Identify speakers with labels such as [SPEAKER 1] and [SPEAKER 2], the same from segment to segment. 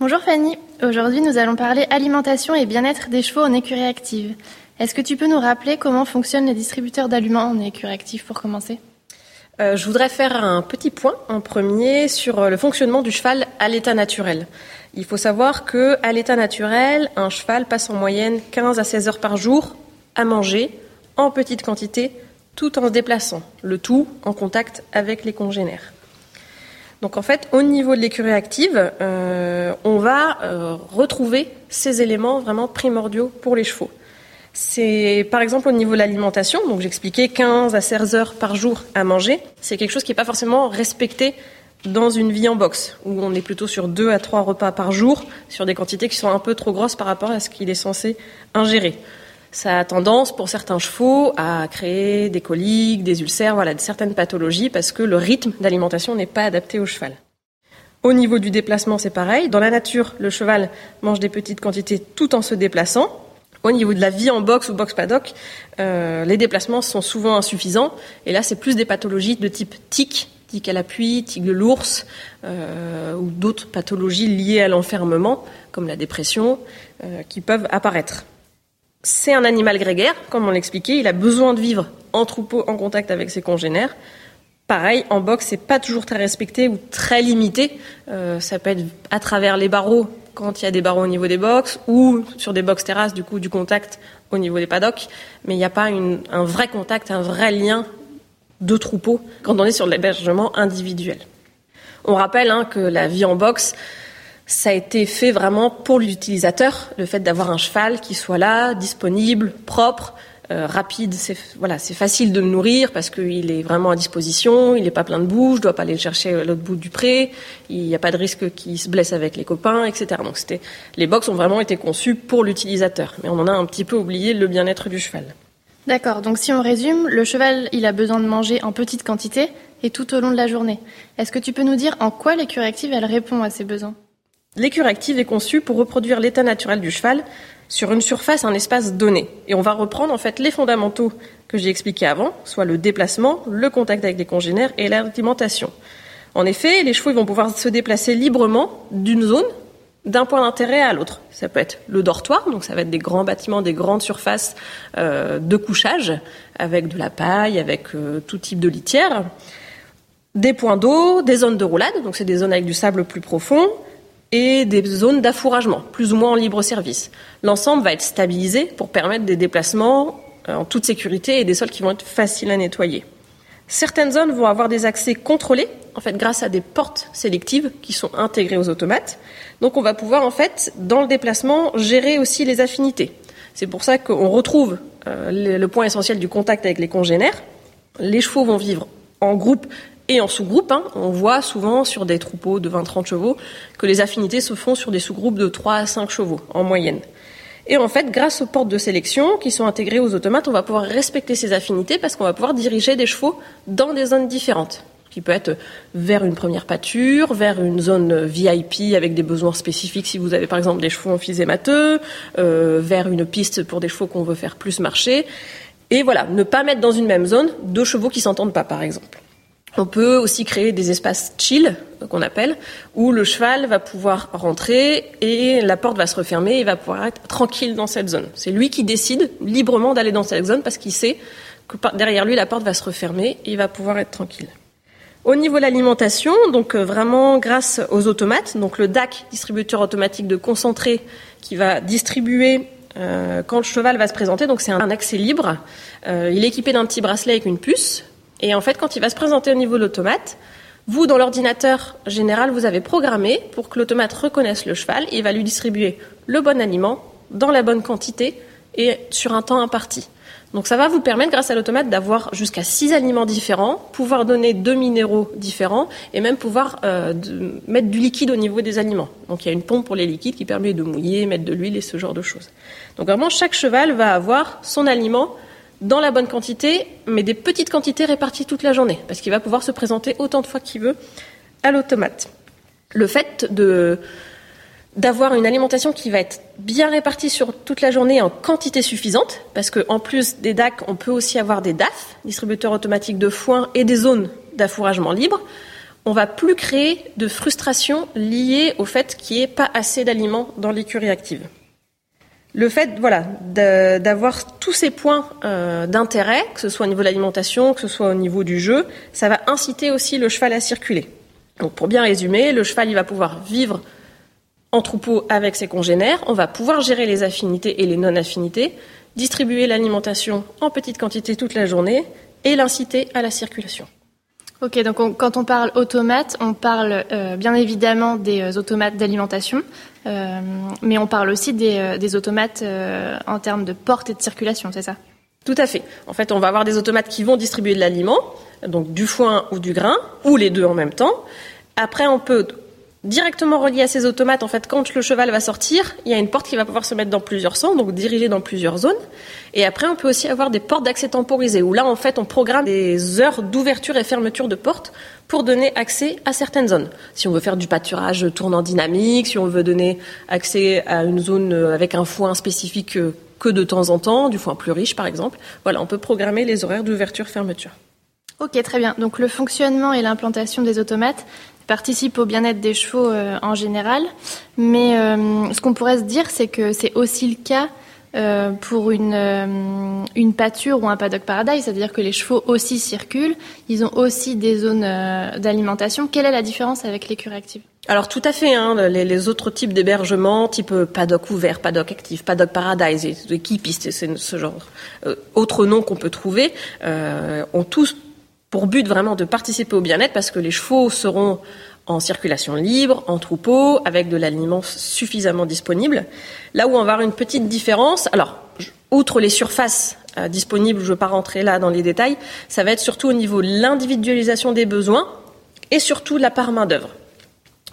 [SPEAKER 1] Bonjour Fanny, aujourd'hui nous allons parler alimentation et bien-être des chevaux en écurie active. Est-ce que tu peux nous rappeler comment fonctionnent les distributeurs d'aliments en écurie active pour commencer?
[SPEAKER 2] Euh, je voudrais faire un petit point en premier sur euh, le fonctionnement du cheval à l'état naturel. Il faut savoir que à l'état naturel, un cheval passe en moyenne 15 à 16 heures par jour à manger en petite quantité tout en se déplaçant, le tout en contact avec les congénères. Donc en fait, au niveau de l'écurie active, euh, on va euh, retrouver ces éléments vraiment primordiaux pour les chevaux. C'est par exemple au niveau de l'alimentation, donc j'expliquais 15 à 16 heures par jour à manger, c'est quelque chose qui n'est pas forcément respecté dans une vie en boxe, où on est plutôt sur 2 à 3 repas par jour, sur des quantités qui sont un peu trop grosses par rapport à ce qu'il est censé ingérer. Ça a tendance, pour certains chevaux, à créer des coliques, des ulcères, voilà, certaines pathologies, parce que le rythme d'alimentation n'est pas adapté au cheval. Au niveau du déplacement, c'est pareil. Dans la nature, le cheval mange des petites quantités tout en se déplaçant. Au niveau de la vie en boxe ou box paddock, euh, les déplacements sont souvent insuffisants. Et là, c'est plus des pathologies de type tic, tic à l'appui, tic de l'ours, euh, ou d'autres pathologies liées à l'enfermement, comme la dépression, euh, qui peuvent apparaître. C'est un animal grégaire, comme on l'expliquait, il a besoin de vivre en troupeau, en contact avec ses congénères. Pareil, en boxe, c'est pas toujours très respecté ou très limité. Euh, ça peut être à travers les barreaux quand il y a des barreaux au niveau des box ou sur des box terrasses, du coup, du contact au niveau des paddocks. Mais il n'y a pas un vrai contact, un vrai lien de troupeau quand on est sur l'hébergement individuel. On rappelle hein, que la vie en boxe, ça a été fait vraiment pour l'utilisateur, le fait d'avoir un cheval qui soit là, disponible, propre, euh, rapide, c'est voilà, c'est facile de le nourrir parce qu'il est vraiment à disposition, il n'est pas plein de boue, je dois pas aller le chercher à l'autre bout du pré, il n'y a pas de risque qu'il se blesse avec les copains, etc. Donc c'était, les box ont vraiment été conçus pour l'utilisateur, mais on en a un petit peu oublié le bien-être du cheval.
[SPEAKER 1] D'accord, donc si on résume, le cheval, il a besoin de manger en petite quantité et tout au long de la journée. Est-ce que tu peux nous dire en quoi l'écurie active, elle répond à ses besoins?
[SPEAKER 2] L'écure active est conçue pour reproduire l'état naturel du cheval sur une surface, un espace donné. Et on va reprendre en fait les fondamentaux que j'ai expliqués avant, soit le déplacement, le contact avec les congénères et l'alimentation. En effet, les chevaux vont pouvoir se déplacer librement d'une zone, d'un point d'intérêt à l'autre. Ça peut être le dortoir, donc ça va être des grands bâtiments, des grandes surfaces euh, de couchage, avec de la paille, avec euh, tout type de litière. Des points d'eau, des zones de roulade, donc c'est des zones avec du sable plus profond, et des zones d'affouragement, plus ou moins en libre service. L'ensemble va être stabilisé pour permettre des déplacements euh, en toute sécurité et des sols qui vont être faciles à nettoyer. Certaines zones vont avoir des accès contrôlés, en fait, grâce à des portes sélectives qui sont intégrées aux automates. Donc, on va pouvoir, en fait, dans le déplacement, gérer aussi les affinités. C'est pour ça qu'on retrouve euh, le point essentiel du contact avec les congénères. Les chevaux vont vivre en groupe et en sous-groupe. Hein, on voit souvent sur des troupeaux de 20-30 chevaux que les affinités se font sur des sous-groupes de 3 à 5 chevaux en moyenne. Et en fait, grâce aux portes de sélection qui sont intégrées aux automates, on va pouvoir respecter ces affinités parce qu'on va pouvoir diriger des chevaux dans des zones différentes qui peut être vers une première pâture, vers une zone VIP avec des besoins spécifiques si vous avez par exemple des chevaux emphysémateux, euh, vers une piste pour des chevaux qu'on veut faire plus marcher. Et voilà, ne pas mettre dans une même zone deux chevaux qui s'entendent pas par exemple. On peut aussi créer des espaces chill, qu'on appelle, où le cheval va pouvoir rentrer et la porte va se refermer et va pouvoir être tranquille dans cette zone. C'est lui qui décide librement d'aller dans cette zone parce qu'il sait que derrière lui la porte va se refermer et il va pouvoir être tranquille. Au niveau de l'alimentation, donc euh, vraiment grâce aux automates, donc le DAC, distributeur automatique de concentré, qui va distribuer euh, quand le cheval va se présenter, donc c'est un accès libre. Euh, il est équipé d'un petit bracelet avec une puce et en fait, quand il va se présenter au niveau de l'automate, vous, dans l'ordinateur général, vous avez programmé pour que l'automate reconnaisse le cheval et il va lui distribuer le bon aliment dans la bonne quantité et sur un temps imparti. Donc ça va vous permettre, grâce à l'automate, d'avoir jusqu'à six aliments différents, pouvoir donner deux minéraux différents et même pouvoir euh, mettre du liquide au niveau des aliments. Donc il y a une pompe pour les liquides qui permet de mouiller, mettre de l'huile et ce genre de choses. Donc vraiment, chaque cheval va avoir son aliment dans la bonne quantité, mais des petites quantités réparties toute la journée, parce qu'il va pouvoir se présenter autant de fois qu'il veut à l'automate. Le fait d'avoir une alimentation qui va être bien répartie sur toute la journée en quantité suffisante, parce qu'en plus des DAC, on peut aussi avoir des DAF, distributeurs automatiques de foin, et des zones d'affouragement libre. On va plus créer de frustration liée au fait qu'il n'y ait pas assez d'aliments dans l'écurie active. Le fait, voilà, d'avoir tous ces points euh, d'intérêt, que ce soit au niveau de l'alimentation, que ce soit au niveau du jeu, ça va inciter aussi le cheval à circuler. Donc, pour bien résumer, le cheval, il va pouvoir vivre en troupeau avec ses congénères, on va pouvoir gérer les affinités et les non-affinités, distribuer l'alimentation en petite quantité toute la journée et l'inciter à la circulation.
[SPEAKER 1] Ok, donc quand on parle automate, on parle euh, bien évidemment des euh, automates d'alimentation, euh, mais on parle aussi des, des automates en termes de porte et de circulation, c'est ça?
[SPEAKER 2] Tout à fait. En fait, on va avoir des automates qui vont distribuer de l'aliment, donc du foin ou du grain, ou les deux en même temps. Après, on peut directement relié à ces automates, en fait, quand le cheval va sortir, il y a une porte qui va pouvoir se mettre dans plusieurs sens, donc dirigée dans plusieurs zones. Et après, on peut aussi avoir des portes d'accès temporisées, où là, en fait, on programme des heures d'ouverture et fermeture de portes pour donner accès à certaines zones. Si on veut faire du pâturage tournant dynamique, si on veut donner accès à une zone avec un foin spécifique que de temps en temps, du foin plus riche, par exemple, voilà, on peut programmer les horaires d'ouverture-fermeture.
[SPEAKER 1] Ok, très bien. Donc le fonctionnement et l'implantation des automates, participe au bien-être des chevaux euh, en général. Mais euh, ce qu'on pourrait se dire, c'est que c'est aussi le cas euh, pour une, une pâture ou un paddock paradise, c'est-à-dire que les chevaux aussi circulent, ils ont aussi des zones d'alimentation. Quelle est la différence avec l'écurie active
[SPEAKER 2] alors tout à fait, hein, les, autres types d'hébergement, type paddock ouvert, paddock actif, paddock paradise, équipiste, c'est ce genre, autres noms qu'on peut trouver, ont tous pour but vraiment de participer au bien-être parce que les chevaux seront en circulation libre, en troupeau, avec de l'aliment suffisamment disponible. Là où on va avoir une petite différence, alors, outre les surfaces euh, disponibles, je ne veux pas rentrer là dans les détails, ça va être surtout au niveau de l'individualisation des besoins et surtout la part main-d'œuvre.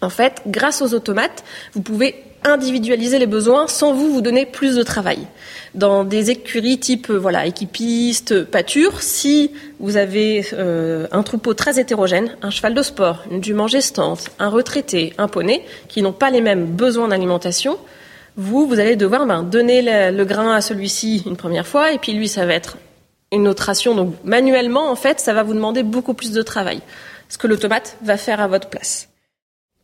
[SPEAKER 2] En fait, grâce aux automates, vous pouvez individualiser les besoins sans vous vous donner plus de travail. Dans des écuries type euh, voilà équipiste, pâture, si vous avez euh, un troupeau très hétérogène, un cheval de sport, une jument gestante, un retraité, un poney, qui n'ont pas les mêmes besoins d'alimentation, vous, vous allez devoir ben, donner le, grain à celui-ci une première fois, et puis lui, ça va être une autre ration. Donc manuellement, en fait, ça va vous demander beaucoup plus de travail, ce que l'automate va faire à votre place.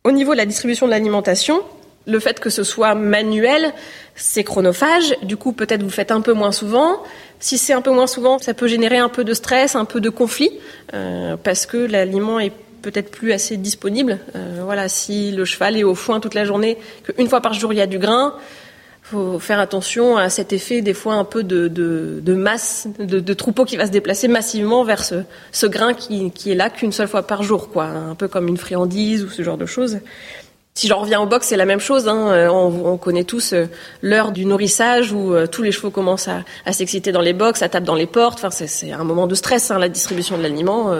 [SPEAKER 2] Au niveau de la distribution de l'alimentation, le fait que ce soit manuel, c'est chronophage. Du coup, peut-être vous faites un peu moins souvent. Si c'est un peu moins souvent, ça peut générer un peu de stress, un peu de conflit, euh, parce que l'aliment est peut-être plus assez disponible. Euh, voilà, si le cheval est au foin toute la journée, qu'une fois par jour il y a du grain, faut faire attention à cet effet des fois un peu de, masse, de, troupeau qui va se déplacer massivement vers ce, ce grain qui, qui est là qu'une seule fois par jour, quoi, un peu comme une friandise ou ce genre de choses. Si j'en reviens au box, c'est la même chose. Hein. Euh, on, connaît tous euh, l'heure du nourrissage où euh, tous les chevaux commencent à, s'exciter dans les box, à taper dans les portes. Enfin, c'est un moment de stress, hein, la distribution de l'aliment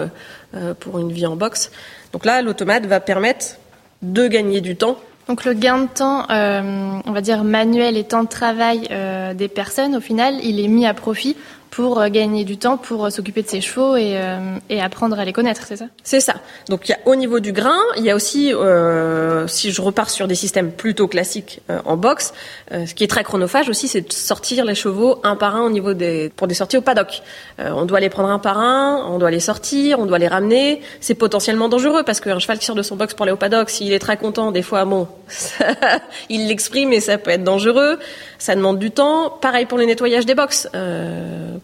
[SPEAKER 2] pour une vie en box. Donc là, l'automate va permettre de gagner du temps.
[SPEAKER 1] Donc le gain de temps, on va dire manuel et temps de travail des personnes, au final, il est mis à profit pour euh, gagner du temps pour euh, s'occuper de ses chevaux et, euh, et apprendre à les connaître, c'est ça?
[SPEAKER 2] C'est ça. Donc il y a au niveau du grain, il y a aussi, euh, si je repars sur des systèmes plutôt classiques en boxe, ce qui est très chronophage aussi, c'est de sortir les chevaux un par un au niveau des pour des sorties au paddock. on doit les prendre un par un, on doit les sortir, on doit les ramener. C'est potentiellement dangereux parce qu'un cheval qui sort de son box pour aller au paddock, s'il est très content, des fois, bon, il l'exprime et ça peut être dangereux. Ça demande du temps. Pareil pour le nettoyage des box. Euh,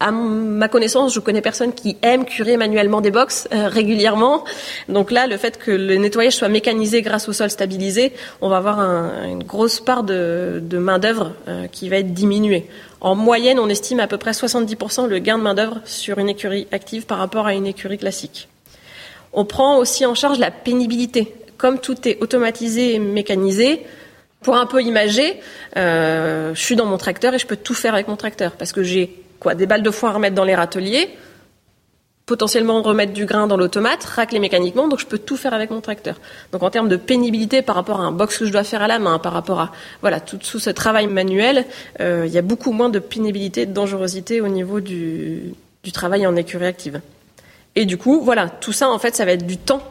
[SPEAKER 2] à ma connaissance, je connais personne qui aime curer manuellement des box euh, régulièrement. Donc là, le fait que le nettoyage soit mécanisé grâce au sol stabilisé, on va avoir une grosse part de, main d'œuvre euh, qui va être diminuée. En moyenne, on estime à peu près 70% le gain de main d'œuvre sur une écurie active par rapport à une écurie classique. On prend aussi en charge la pénibilité. Comme tout est automatisé et mécanisé, pour un peu imager, euh, je suis dans mon tracteur et je peux tout faire avec mon tracteur parce que j'ai quoi Des balles de foin à remettre dans les râteliers, potentiellement remettre du grain dans l'automate, racler mécaniquement, donc je peux tout faire avec mon tracteur. Donc en termes de pénibilité par rapport à un box que je dois faire à la main, par rapport à voilà tout, ce travail manuel, euh, il y a beaucoup moins de pénibilité, de dangerosité au niveau du, du travail en écurie active. Et du coup, voilà, tout ça en fait, ça va être du temps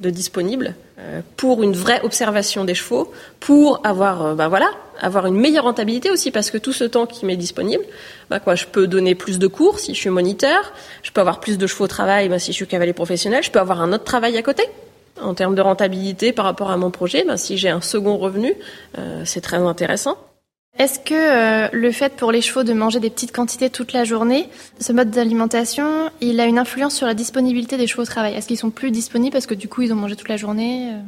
[SPEAKER 2] de disponible euh, pour une vraie observation des chevaux, pour avoir, bah voilà, avoir une meilleure rentabilité aussi, parce que tout ce temps qui m'est disponible, bah quoi, je peux donner plus de cours si je suis moniteur, je peux avoir plus de chevaux au travail bah, si je suis cavalier professionnel, je peux avoir un autre travail à côté. En termes de rentabilité par rapport à mon projet, bah, si j'ai un second revenu, euh, c'est très intéressant.
[SPEAKER 1] Est-ce que euh, le fait pour les chevaux de manger des petites quantités toute la journée, ce mode d'alimentation, il a une influence sur la disponibilité des chevaux au travail? Est-ce qu'ils sont plus disponibles parce que du coup ils ont mangé toute la journée euh?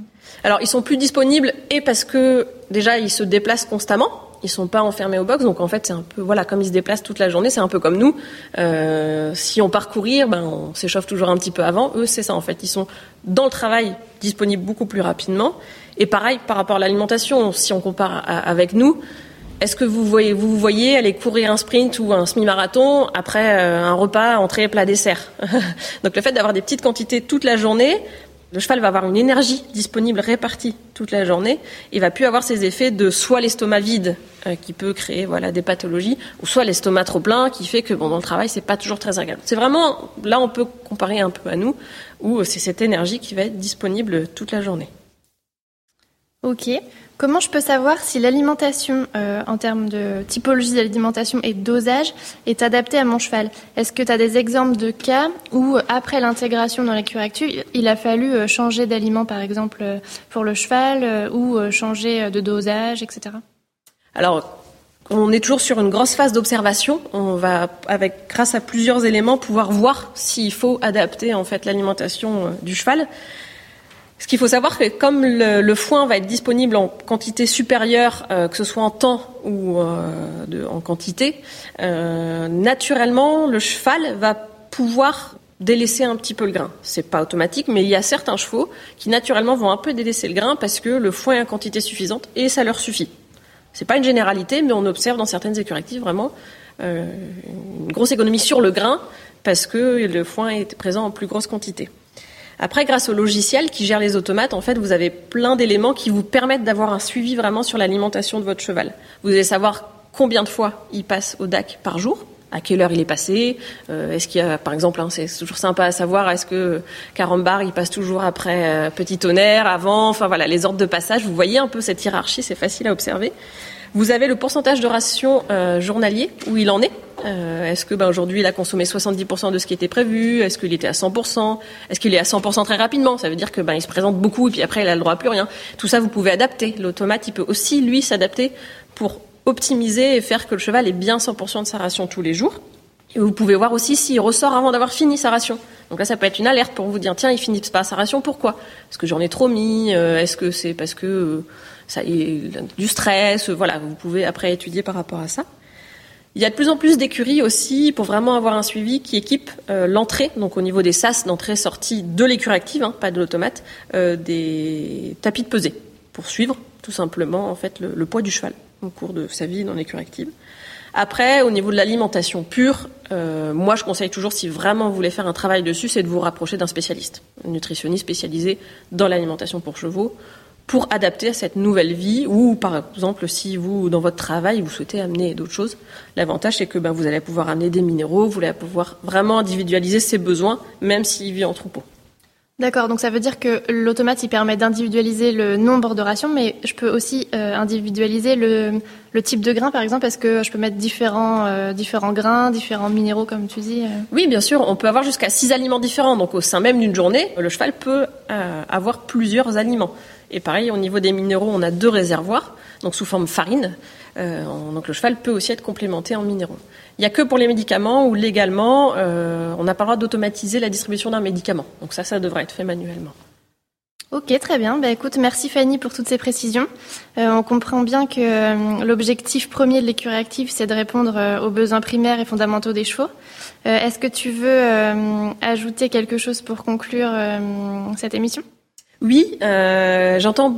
[SPEAKER 2] Alors ils sont plus disponibles et parce que déjà ils se déplacent constamment. Ils sont pas enfermés au box, donc en fait c'est un peu voilà comme ils se déplacent toute la journée, c'est un peu comme nous. Euh, si on part courir, ben on s'échauffe toujours un petit peu avant. Eux c'est ça en fait, ils sont dans le travail disponibles beaucoup plus rapidement. Et pareil par rapport à l'alimentation, si on compare avec nous, est-ce que vous voyez, vous voyez aller courir un sprint ou un semi-marathon après euh, un repas, entrée, plat, dessert Donc le fait d'avoir des petites quantités toute la journée, le cheval va avoir une énergie disponible répartie toute la journée et va plus avoir ces effets de soit l'estomac vide euh, qui peut créer voilà des pathologies ou soit l'estomac trop plein qui fait que bon dans le travail c'est pas toujours très agréable. C'est vraiment là on peut comparer un peu à nous où c'est cette énergie qui va être disponible toute la journée.
[SPEAKER 1] Ok. Comment je peux savoir si l'alimentation, euh, en termes de typologie d'alimentation et dosage, est adaptée à mon cheval? Est-ce que tu as des exemples de cas où, après l'intégration dans la cure active, il a fallu euh, changer d'aliment, par exemple, euh, pour le cheval, ou changer de dosage, etc.
[SPEAKER 2] Alors, on est toujours sur une grosse phase d'observation. On va, avec, grâce à plusieurs éléments, pouvoir voir s'il faut adapter en fait l'alimentation du cheval. Ce qu'il faut savoir, que comme le, foin va être disponible en quantité supérieure, euh, que ce soit en temps ou euh, en quantité, euh, naturellement, le cheval va pouvoir délaisser un petit peu le grain. C'est pas automatique, mais il y a certains chevaux qui naturellement vont un peu délaisser le grain parce que le foin est en quantité suffisante et ça leur suffit. C'est pas une généralité, mais on observe dans certaines écuries vraiment une grosse économie sur le grain parce que le foin est présent en plus grosse quantité. Après, grâce au logiciel qui gère les automates, en fait, vous avez plein d'éléments qui vous permettent d'avoir un suivi vraiment sur l'alimentation de votre cheval. Vous allez savoir combien de fois il passe au DAC par jour, à quelle heure il est passé, euh, est-ce qu'il y a, par exemple, hein, c'est toujours sympa à savoir, est-ce que Carambar, il passe toujours après euh, Petit Tonnerre, avant, enfin voilà, les ordres de passage, vous voyez un peu cette hiérarchie, c'est facile à observer. Vous avez le pourcentage de ration euh, journalier, où il en est. Euh, est-ce que ben, aujourd'hui il a consommé 70% de ce qui était prévu? Est-ce qu'il était à 100% Est-ce qu'il est à 100% très rapidement? Ça veut dire que ben, il se présente beaucoup et puis après il a le droit à plus rien. Tout ça vous pouvez adapter. L'automate il peut aussi lui s'adapter pour optimiser et faire que le cheval ait bien 100% de sa ration tous les jours. Et vous pouvez voir aussi s'il ressort avant d'avoir fini sa ration. Donc là, ça peut être une alerte pour vous dire tiens, il finit pas sa ration. Pourquoi? Est-ce que j'en ai trop mis? Euh, Est-ce que c'est parce que du stress, voilà, vous pouvez après étudier par rapport à ça. Il y a de plus en plus d'écuries aussi pour vraiment avoir un suivi qui équipe euh, l'entrée, donc au niveau des sas d'entrée-sortie de l'écurie active, hein, pas de l'automate, euh, des tapis de pesée pour suivre tout simplement en fait le, poids du cheval au cours de sa vie dans l'écurie active. Après, au niveau de l'alimentation pure, euh, moi je conseille toujours, si vraiment vous voulez faire un travail dessus, c'est de vous rapprocher d'un spécialiste, un nutritionniste spécialisé dans l'alimentation pour chevaux, pour adapter à cette nouvelle vie ou par exemple si vous dans votre travail vous souhaitez amener d'autres choses l'avantage c'est que ben, vous allez pouvoir amener des minéraux vous allez pouvoir vraiment individualiser ses besoins même s'il vit en troupeau
[SPEAKER 1] D'accord, donc ça veut dire que l'automate il permet d'individualiser le nombre de rations, mais je peux aussi euh, individualiser le, le, type de grain, par exemple. Est-ce que je peux mettre différents, euh, différents grains, différents minéraux, comme tu dis euh?
[SPEAKER 2] Oui, bien sûr. On peut avoir jusqu'à six aliments différents. Donc au sein même d'une journée, le cheval peut avoir plusieurs aliments. Et pareil, au niveau des minéraux, on a deux réservoirs, donc sous forme farine. Euh, donc le cheval peut aussi être complémenté en minéraux. Il n'y a que pour les médicaments où légalement, euh, on n'a pas le droit d'automatiser la distribution d'un médicament. Donc ça, ça devrait être fait manuellement.
[SPEAKER 1] Ok, très bien. Bah, écoute, merci Fanny pour toutes ces précisions. Euh, on comprend bien que l'objectif premier de l'écurie active, c'est de répondre aux besoins primaires et fondamentaux des chevaux. Est-ce que tu veux ajouter quelque chose pour conclure cette émission?
[SPEAKER 2] Oui, j'entends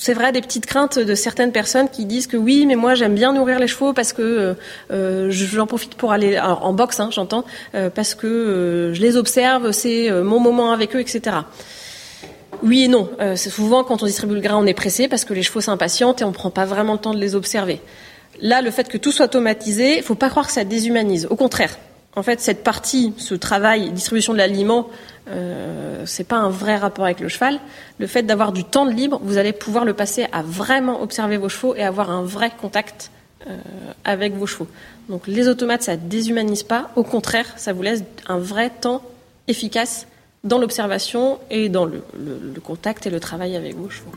[SPEAKER 2] c'est vrai des petites craintes de certaines personnes qui disent que oui, mais moi j'aime bien nourrir les chevaux parce que euh, euh j'en profite pour aller en boxe, hein, j'entends, euh, parce que je les observe, c'est mon moment avec eux, etc. Oui et non. c'est souvent quand on distribue le grain, on est pressé parce que les chevaux s'impatientent et on prend pas vraiment le temps de les observer. Là, le fait que tout soit automatisé, faut pas croire que ça déshumanise. Au contraire, en fait, cette partie, ce travail, distribution de l'aliment, euh, c'est pas un vrai rapport avec le cheval. Le fait d'avoir du temps de libre, vous allez pouvoir le passer à vraiment observer vos chevaux et avoir un vrai contact euh, avec vos chevaux. Donc les automates, ça déshumanise pas. Au contraire, ça vous laisse un vrai temps efficace dans l'observation et dans le, le contact et le travail avec vos chevaux.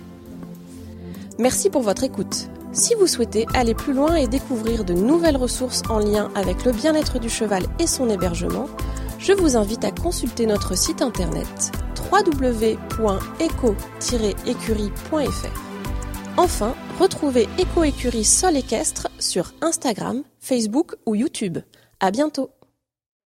[SPEAKER 3] Merci pour votre écoute. Si vous souhaitez aller plus loin et découvrir de nouvelles ressources en lien avec le bien-être du cheval et son hébergement, je vous invite à consulter notre site internet www.eco-écurie.fr. Enfin, retrouvez Éco Écurie Sol Équestre sur Instagram, Facebook ou YouTube. À bientôt!